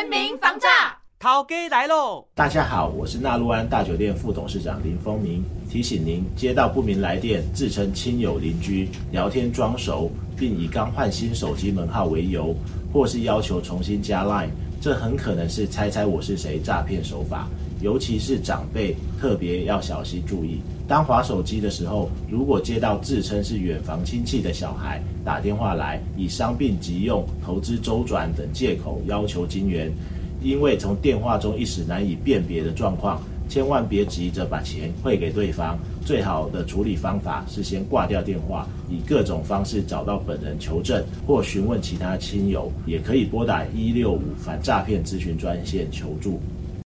全民防诈，陶哥来喽！大家好，我是纳禄安大酒店副董事长林丰明。提醒您，接到不明来电，自称亲友邻居，聊天装熟，并以刚换新手机门号为由，或是要求重新加 Line，这很可能是猜猜我是谁诈骗手法。尤其是长辈，特别要小心注意。当划手机的时候，如果接到自称是远房亲戚的小孩打电话来，以伤病急用、投资周转等借口要求金元，因为从电话中一时难以辨别的状况，千万别急着把钱汇给对方。最好的处理方法是先挂掉电话，以各种方式找到本人求证或询问其他亲友，也可以拨打一六五反诈骗咨询专线求助。